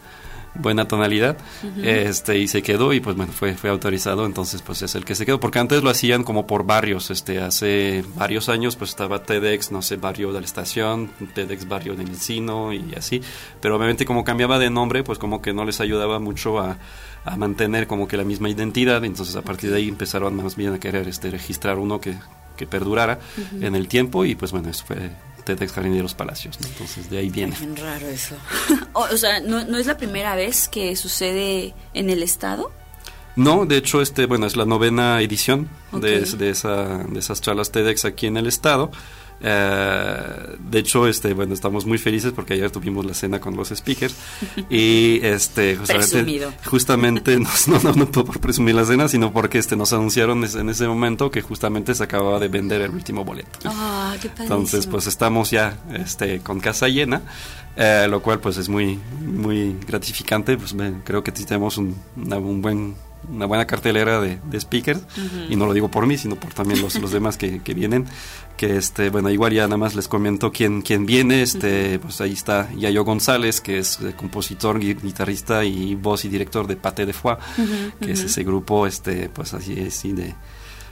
buena tonalidad Ujú. este y se quedó y pues bueno fue fue autorizado entonces pues es el que se quedó porque antes lo hacían como por barrios este hace varios años pues estaba TEDx no sé barrio de la estación TEDx barrio del encino y así pero obviamente como cambiaba de nombre pues como que no les ayudaba mucho a, a mantener como que la misma identidad entonces a partir de ahí empezaron más bien a querer este registrar uno que que perdurara Ujú. en el tiempo y pues bueno eso fue TEDx Jardín de los Palacios ¿no? entonces de ahí viene Bien raro eso. o, o sea, ¿no, ¿no es la primera vez que sucede en el estado? No, de hecho, este, bueno, es la novena edición de, Ok. de, esa, de esas charlas TEDx aquí en el estado. Eh, de hecho, este, bueno, estamos muy felices porque ayer tuvimos la cena con los speakers y, este, justamente, justamente nos- no, no, no por presumir la cena, sino porque, este, nos anunciaron en ese momento que justamente se acababa de vender el último boleto. Ah, qué. Entonces, pues estamos ya este, con casa llena, eh, lo cual pues es muy muy gratificante. Pues me- creo que tenemos un, un buen, una buena cartelera de, de speakers Ujú. y no lo digo por mí, sino por también los, los demás que, que vienen. Que este, bueno, igual ya nada más les comento quién, quién viene. Este, pues ahí está Yayo González, que es eh, compositor, gui- guitarrista y voz y director de Pate de Foix, Ujú, que es ese grupo, este, pues así es, sí, de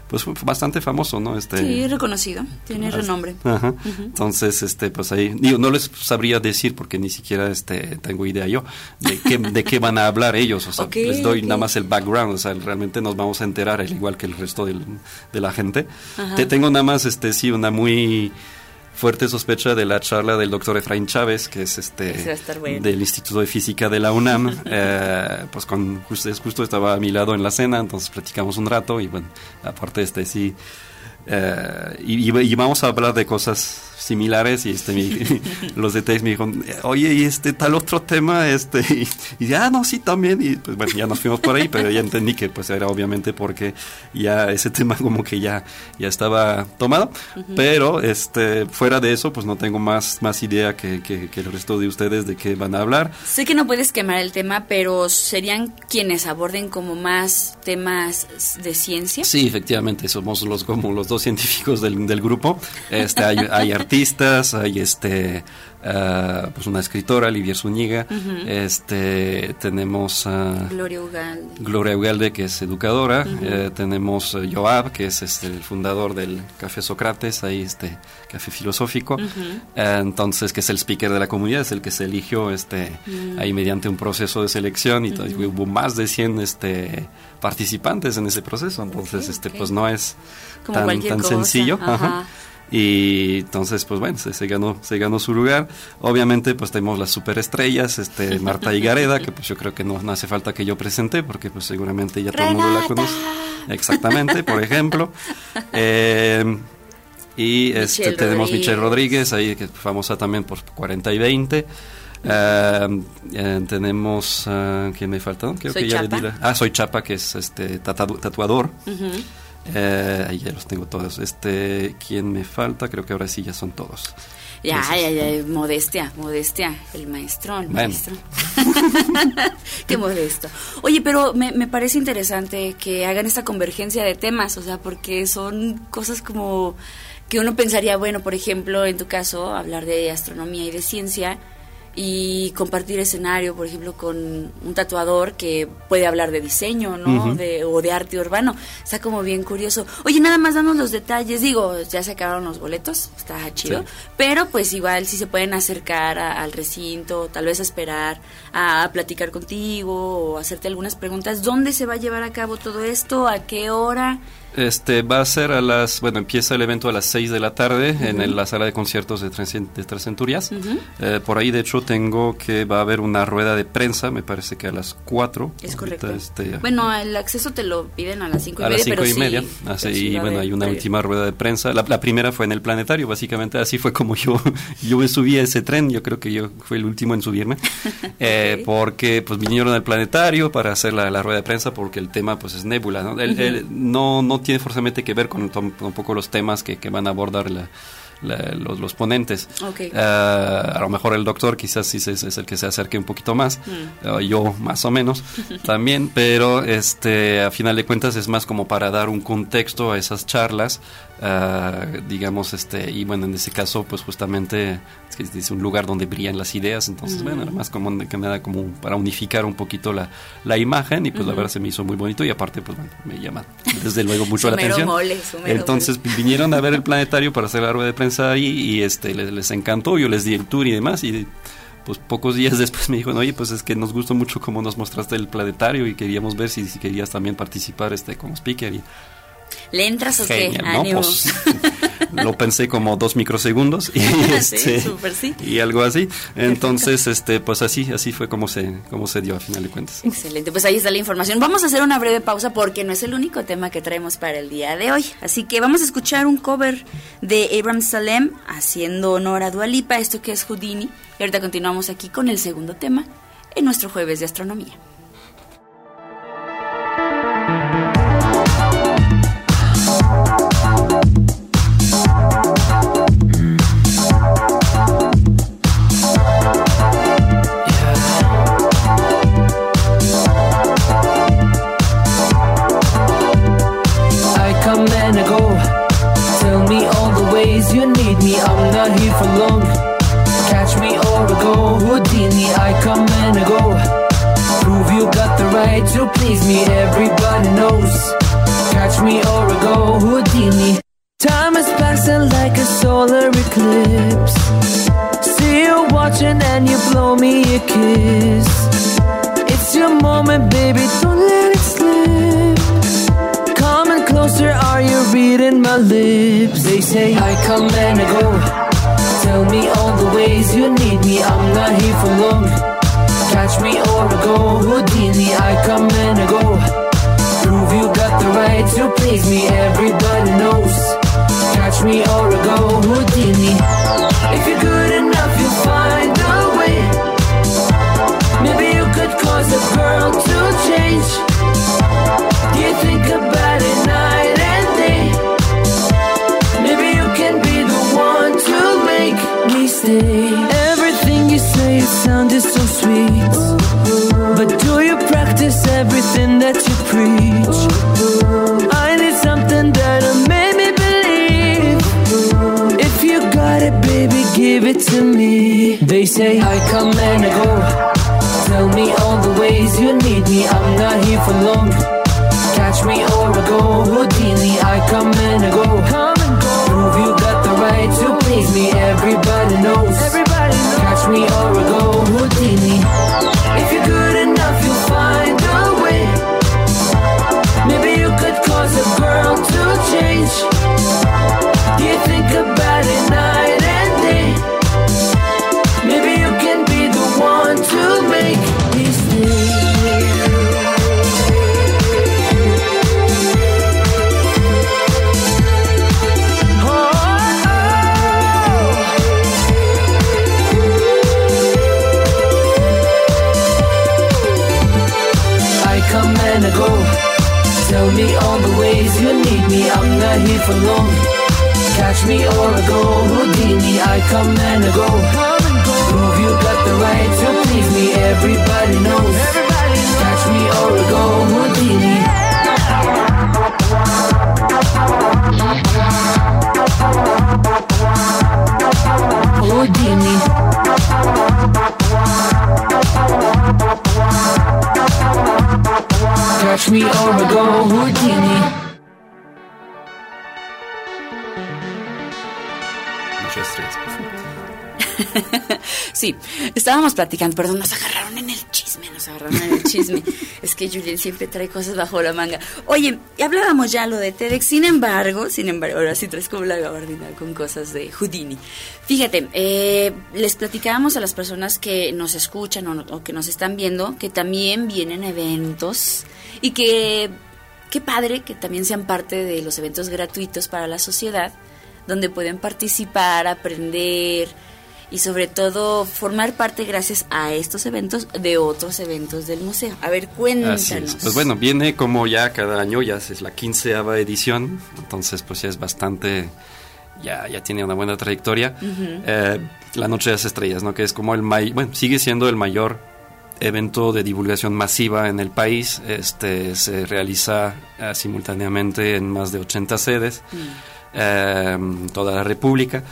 pues bastante famoso, ¿no? Este, Sí, reconocido. Tiene Hasta- renombre. Ajá. Entonces, este, pues ahí, digo, no les sabría decir porque ni siquiera este, tengo idea yo de qué, de qué van a hablar ellos. O sea, les doy nada más el background. O sea, realmente nos vamos a enterar, al igual que el resto del- de la gente. Ajá. Te tengo nada más, este, sí, una muy fuerte sospecha de la charla del doctor Efraín Chávez, que es este bueno. del Instituto de Física de la UNAM. Eh, pues con justo, justo estaba a mi lado en la cena, entonces platicamos un rato y bueno, aparte este sí. eh, y, y- y vamos a hablar de cosas similares y este mi- los detalles me dijeron oye y este tal otro tema este y, y ya no sí también y pues bueno ya nos fuimos por ahí pero ya entendí que pues era obviamente porque ya ese tema como que ya ya estaba tomado Ujú. pero este fuera de eso pues no tengo más más idea que, que, que el resto de ustedes de qué van a hablar Sé que no puedes quemar el tema, pero serían quienes aborden como más temas de ciencia. Sí, efectivamente, somos los como los dos científicos del, del grupo. Este, hay, hay artistas, hay este ah, pues una escritora, Livier Zúñiga, este tenemos a Gloria Ugalde. Gloria Ugalde, que es educadora, Ujú. eh, tenemos a Joab, que es este, el fundador del Café Sócrates, ahí este café filosófico. Eh, entonces que es el speaker de la comunidad, es el que se eligió este Mm. ahí mediante un proceso de selección y hubo más de 100 este participantes en ese proceso, entonces este pues no es Como tan, tan sencillo. ajá. ajá. Y entonces, pues bueno, se, se ganó, se ganó su lugar. Obviamente, pues tenemos las superestrellas, este, Marta Higareda, que pues yo creo que no, no hace falta que yo presente, porque pues seguramente ya todo el mundo la conoce. Exactamente, por ejemplo. Eh, y este, Michelle tenemos Michelle Rodríguez. Rodríguez, ahí que es famosa también por 40 y 20. Eh, eh, tenemos, ah, ¿quién me falta? Creo Soy que ya le Chapa. di la- Ah, soy Chapa, que es este tatu- tatuador. Ujú. Eh, ahí ya los tengo todos. Este, ¿quién me falta? Creo que ahora sí ya son todos. Ya, Entonces, ya, ya, modestia, modestia, el maestro, el Bueno. maestro. Qué modesto. Oye, pero me, me parece interesante que hagan esta convergencia de temas, o sea, porque son cosas como que uno pensaría, bueno, por ejemplo, en tu caso, hablar de astronomía y de ciencia y compartir escenario, por ejemplo, con un tatuador que puede hablar de diseño, ¿no? De, o de arte urbano. Está como bien curioso. Oye, nada más danos los detalles. Digo, ya se acabaron los boletos, está chido. Sí. Pero pues igual si se pueden acercar a- al recinto, tal vez a esperar a, platicar contigo o hacerte algunas preguntas. ¿Dónde se va a llevar a cabo todo esto? ¿A qué hora? Este va a ser a las, bueno, empieza el evento a las 6 de la tarde en el- la sala de conciertos de Tres, de Tres Centurias. Ujú. Eh, por ahí, de hecho, tengo que va a haber una rueda de prensa, me parece que a las 4. Es correcto. Este, Bueno, el acceso te lo piden a las cinco y a media, las cinco pero y sí, media. Así, sí y a bueno, hay una previo. última rueda de prensa. La, la primera fue en el planetario, básicamente. Así fue como yo, yo me subí a ese tren. Yo creo que yo fui el último en subirme. Eh, porque pues vinieron al planetario para hacer la, la rueda de prensa porque el tema pues es nébula. ¿no? El- Ujú. el- no, no tiene forzosamente que ver con tampoco los temas que, que van a abordar la- la- los, los ponentes. Ok. Eh, a lo mejor el doctor quizás sí es, es el que se acerque un poquito más, Mm. Eh, yo más o menos también, pero este a final de cuentas es más como para dar un contexto a esas charlas, ah, digamos, este y bueno en ese caso pues justamente es que es un lugar donde brillan las ideas, entonces Mm. bueno era más como que nada como para unificar un poquito la, la imagen y pues la verdad se me hizo muy bonito y aparte pues bueno me llama desde luego mucho la atención. mole, entonces vinieron a ver el planetario para hacer la rueda de prensa ahí y este les, les encantó, yo les di el tour y demás y pues pocos días después me dijeron, oye, pues es que nos gustó mucho cómo nos mostraste el planetario y queríamos ver si, si querías también participar este como speaker y ¿Le entras o qué? ¿no? Ánimo. Pues lo pensé como dos microsegundos y, este, sí. y algo así. Entonces, este, pues así, así fue como se, como se dio a final de cuentas. Excelente, pues ahí está la información. Vamos a hacer una breve pausa porque no es el único tema que traemos para el día de hoy. Así que vamos a escuchar un cover de Abraham Salem haciendo honor a Dualipa, esto que es Houdini. Y ahorita continuamos aquí con el segundo tema en nuestro jueves de astronomía. Say I come and I go. Tell me all the ways you need me. I'm not here for long. Catch me or I go. Houdini, I come and I go. Prove you got the right to please me. Everybody knows. Catch me or I go. Houdini. If you're good enough, you'll find a way. Maybe you could cause a girl to change. You think about it night Everything you say, it sounded so sweet. But do you practice everything that you preach? I need something that'll make me believe. If you got it, baby, give it to me. They say I come and I go. Tell me all the ways you need me. I'm not here for long. Catch me or I go. I come and I go. You got the right to please me. Everybody for long. Catch me or I go. Houdini, I come and I go. Prove you got the right to please me. Everybody knows. Catch me or I go. Houdini. Houdini. Catch me or I go. Houdini. sí, estábamos platicando, perdón, nos agarraron en el chisme, nos agarraron en el chisme. es que Julián siempre trae cosas bajo la manga. Oye, hablábamos ya lo de TEDx, sin embargo, sin embargo, ahora sí traes como la gabardina con cosas de Houdini. Fíjate, eh, les platicábamos a las personas que nos escuchan o, o que nos están viendo que también vienen eventos y que qué padre que también sean parte de los eventos gratuitos para la sociedad, donde pueden participar, aprender y sobre todo formar parte gracias a estos eventos de otros eventos del museo. A ver, cuéntanos. Pues bueno, viene como ya cada año, ya es la quinceava edición, entonces pues ya es bastante, ya, ya tiene una buena trayectoria. Eh, la Noche de las Estrellas, ¿no? Que es como el may bueno, sigue siendo el mayor evento de divulgación masiva en el país. Este se realiza eh, simultáneamente en más de 80 sedes, eh, en toda la República.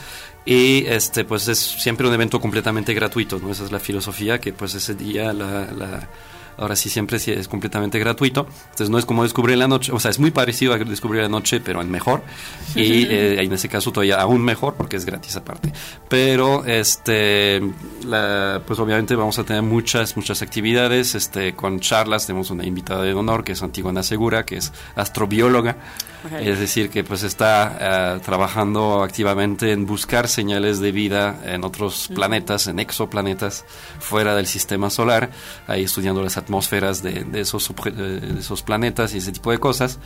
Y este pues es siempre un evento completamente gratuito, ¿no? Esa es la filosofía, que pues ese día la, la- ahora sí siempre sí es completamente gratuito. Entonces no es como descubrir la noche, o sea, es muy parecido a descubrir la noche, pero en mejor. Y eh, en ese caso todavía aún mejor porque es gratis aparte. Pero este la- pues obviamente vamos a tener muchas muchas actividades, este con charlas, tenemos una invitada de honor que es Antigona Segura, que es astrobióloga. Es decir, que pues está eh, trabajando activamente en buscar señales de vida en otros planetas, en exoplanetas fuera del sistema solar, ahí estudiando las atmósferas de, de esos, obje- de esos planetas y ese tipo de cosas.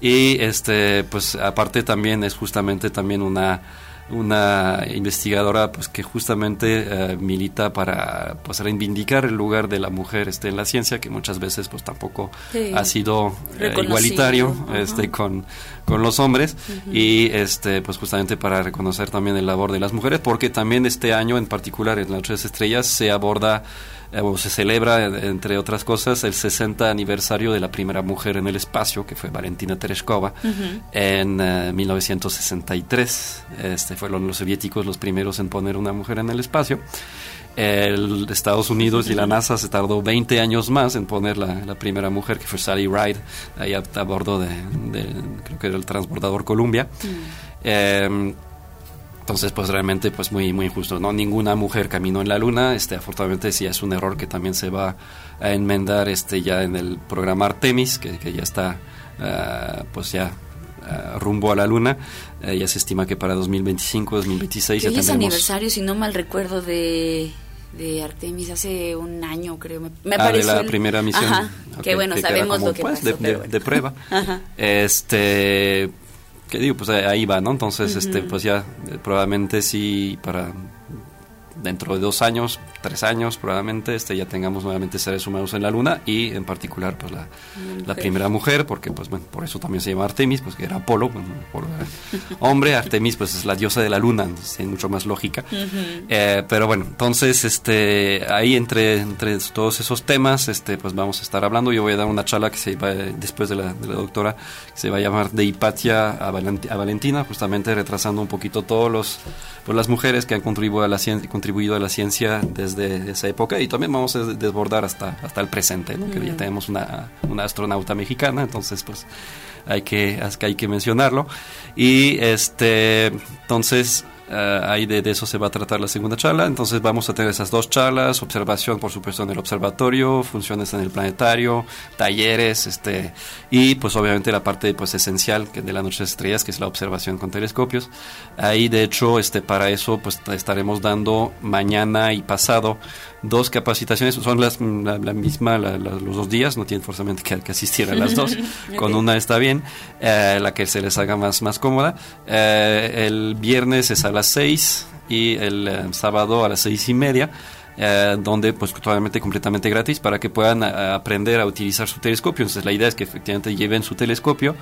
Y este, pues aparte también es justamente también una una investigadora pues que justamente eh, milita para pues reivindicar el lugar de la mujer este en la ciencia que muchas veces pues tampoco Sí. ha sido eh, igualitario este con, con los hombres y este pues justamente para reconocer también el labor de las mujeres porque también este año en particular en las Estrellas se aborda eh, o se celebra entre otras cosas el 60 aniversario de la primera mujer en el espacio que fue Valentina Tereshkova Ujú. en eh, 1963 este fueron los soviéticos los primeros en poner una mujer en el espacio el Estados Unidos y la NASA se tardó 20 años más en poner la, la primera mujer que fue Sally Ride ahí a, a bordo de, de- creo que era el transbordador Columbia Eh, entonces, pues realmente, pues muy, muy injusto. No, ninguna mujer caminó en la luna. Este, afortunadamente, sí es un error que también se va a enmendar, este, ya en el programa Artemis, que, que ya está, ah, pues ya ah, rumbo a la luna. Eh, ya se estima que para 2025, 2026 Que ya es tendremos. aniversario, si no mal recuerdo, de, de Artemis hace un año, creo. Me, me Ah, de pareció la el- primera misión. Ajá, que bueno, que sabemos como, lo que pues, pasó, de, pero de- bueno. de prueba. Ajá. Este, que digo, pues ahí va, ¿no? Entonces, este, pues ya eh, probablemente sí para dentro de dos años, tres años, probablemente este ya tengamos nuevamente seres humanos en la luna y en particular pues la, la primera mujer, porque pues bueno, por eso también se llama Artemis, pues que era Apolo, bueno, Apolo era hombre, Artemis pues es la diosa de la luna, entonces tiene mucho más lógica. Eh, pero bueno, entonces este ahí entre, entre todos esos temas, este pues vamos a estar hablando. Yo voy a dar una charla que se va eh, después de la, de la doctora, que se va a llamar de Hipatia a, Valenti- a Valentina, justamente retrasando un poquito todos los pues las mujeres que han contribuido a la ciencia, contribuido a la ciencia desde esa época y también vamos a desbordar hasta hasta el presente, ¿no? que ya Mm. tenemos una, una astronauta mexicana, entonces pues hay que hay que mencionarlo. Y este, entonces, eh, ahí de, eso se va a tratar la segunda charla. Entonces vamos a tener esas dos charlas, observación, por supuesto, en el observatorio, funciones en el planetario, talleres, este, y pues obviamente la parte pues esencial que de la noche estrellas, que es la observación con telescopios. Ahí, de hecho, este, para eso, pues estaremos dando mañana y pasado dos capacitaciones, son las, la, la misma la- la- los dos días, no tienen forzosamente que, que asistir a las dos, con una está bien, eh, la que se les haga más, más cómoda. Eh, el viernes es a las 6 y el eh, sábado a las seis y media. eh, donde pues totalmente completamente gratis para que puedan eh, aprender a utilizar su telescopio. Entonces la idea es que efectivamente lleven su telescopio,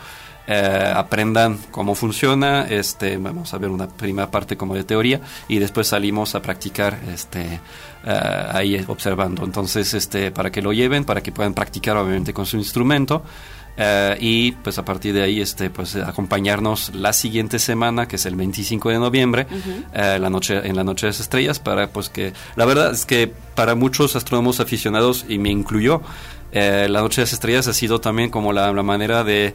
eh, aprendan cómo funciona, este, vamos a ver una primera parte como de teoría y después salimos a practicar este, eh, ahí observando. Entonces, este, para que lo lleven, para que puedan practicar obviamente con su instrumento. eh, y pues a partir de ahí este pues acompañarnos la siguiente semana que es el 25 de noviembre la noche en la noche de las estrellas para pues que la verdad es que para muchos astrónomos aficionados y me incluyó la noche de las estrellas ha sido también como la, la manera de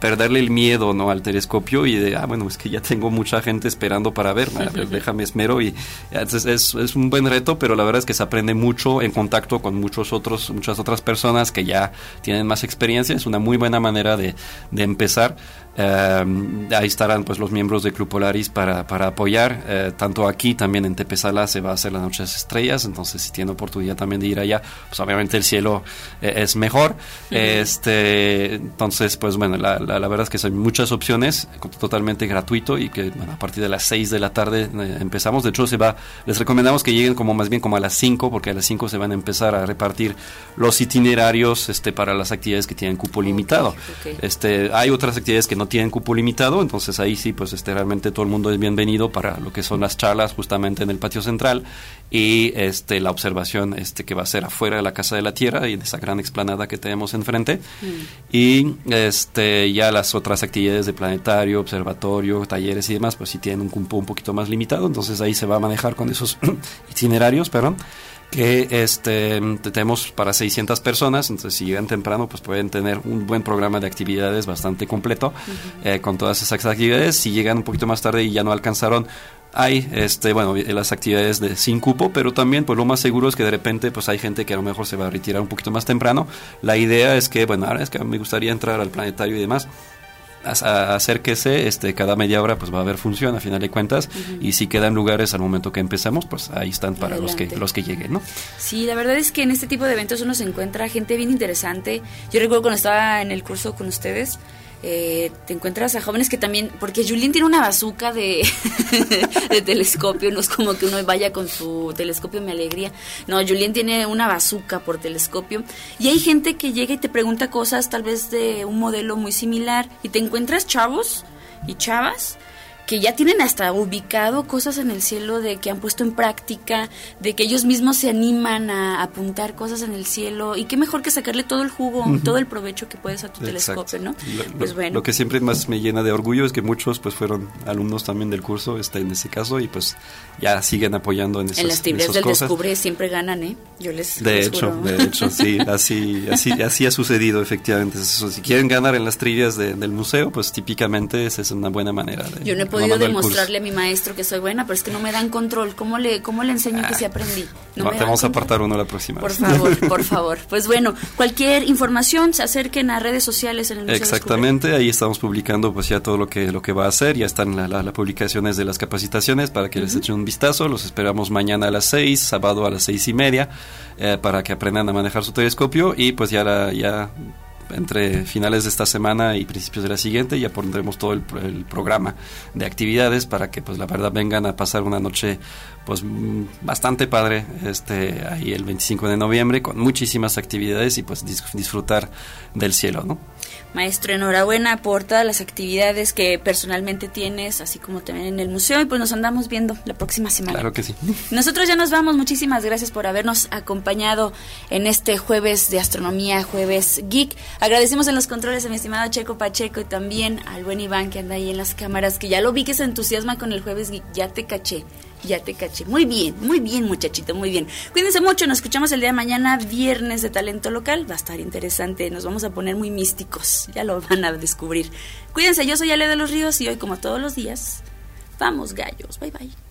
perderle el miedo no al telescopio y de ah bueno es que ya tengo mucha gente esperando para verme a ver, déjame esmero y es, es un buen reto pero la verdad es que se aprende mucho en contacto con muchos otros muchas otras personas que ya tienen más experiencia. Es una muy buena manera de, de empezar ahí estarán pues los miembros de Club Polaris para, para apoyar. Eh, tanto aquí también en Tepesala se va a hacer las noches estrellas, entonces si tiene oportunidad también de ir allá, pues obviamente el cielo eh, es mejor. Este, entonces, pues bueno, la, la, la verdad es que son muchas opciones, totalmente gratuito y que bueno, a partir de las 6 de la tarde eh, empezamos. De hecho, se va, les recomendamos que lleguen como más bien como a las 5, porque a las 5 se van a empezar a repartir los itinerarios este, para las actividades que tienen cupo limitado. Este, hay otras actividades que no tienen cupo limitado, entonces ahí sí, pues este, realmente todo el mundo es bienvenido para lo que son las charlas justamente en el patio central y este, la observación este, que va a ser afuera de la Casa de la Tierra y de esa gran explanada que tenemos enfrente. Y este, ya las otras actividades de planetario, observatorio, talleres y demás, pues sí tienen un cupo un poquito más limitado, entonces ahí se va a manejar con esos itinerarios, perdón que este te- tenemos para 600 personas, entonces si llegan temprano pues pueden tener un buen programa de actividades bastante completo eh, con todas esas actividades. Si llegan un poquito más tarde y ya no alcanzaron hay este bueno las actividades de sin cupo pero también pues lo más seguro es que de repente pues hay gente que a lo mejor se va a retirar un poquito más temprano la idea es que bueno ahora es que me gustaría entrar al planetario y demás acérquese, este, cada media hora pues va a haber función a final de cuentas y si quedan lugares al momento que empezamos pues ahí están para los que los que lleguen, ¿no? Sí, la verdad es que en este tipo de eventos uno se encuentra gente bien interesante. Yo recuerdo cuando estaba en el curso con ustedes, eh, te encuentras a jóvenes que también, porque Julien tiene una bazuca de, telescopio, no es como que uno vaya con su telescopio mi alegría. No, Julien tiene una bazuca por telescopio y hay gente que llega y te pregunta cosas tal vez de un modelo muy similar y te encuentras chavos y chavas que ya tienen hasta ubicado cosas en el cielo de que han puesto en práctica, de que ellos mismos se animan a apuntar cosas en el cielo y qué mejor que sacarle todo el jugo, Ujú. todo el provecho que puedes a tu Exacto. telescopio, ¿no? Lo, Pues bueno. lo que siempre más me llena de orgullo es que muchos pues fueron alumnos también del curso, este, en ese caso, y pues ya siguen apoyando en esas, en las esas del cosas. Descubre siempre ganan, ¿eh? Yo les De les hecho, juro. de hecho, sí, así, así, así ha sucedido efectivamente. Eso, si quieren ganar en las trivias de- del museo, pues típicamente esa es una buena manera de Yo no he podido demostrarle a mi maestro que soy buena, pero es que no me dan control. ¿Cómo le, cómo le enseño que sí aprendí? No No, me te vamos a apartar uno la próxima Por vez. favor, por favor. Pues bueno, cualquier información se acerquen a redes sociales en el Museo Exactamente, ahí estamos publicando pues ya todo lo que lo que va a hacer, ya están las la, las publicaciones de las capacitaciones para que les echen un vistazo, los esperamos mañana a las 6, sábado a las seis y media, eh, para que aprendan a manejar su telescopio y pues ya, la- ya entre finales de esta semana y principios de la siguiente ya pondremos todo el, pro- el programa de actividades para que pues la verdad vengan a pasar una noche pues mm, bastante padre este ahí el 25 de noviembre con muchísimas actividades y pues dis- disfrutar del cielo, ¿no? Maestro, enhorabuena por todas las actividades que personalmente tienes, así como también en el museo, y pues nos andamos viendo la próxima semana. Claro que sí. Nosotros ya nos vamos, muchísimas gracias por habernos acompañado en este jueves de astronomía, jueves geek. Agradecemos en los controles a mi estimado Checo Pacheco y también al buen Iván que anda ahí en las cámaras, que ya lo vi que se entusiasma con el jueves geek, ya te caché. Ya te caché. Muy bien, muy bien, muchachito, muy bien. Cuídense mucho, nos escuchamos el día de mañana, viernes de talento local. Va a estar interesante, nos vamos a poner muy místicos, ya lo van a descubrir. Cuídense, yo soy Ale de los Ríos y hoy, como todos los días, vamos gallos. Bye bye.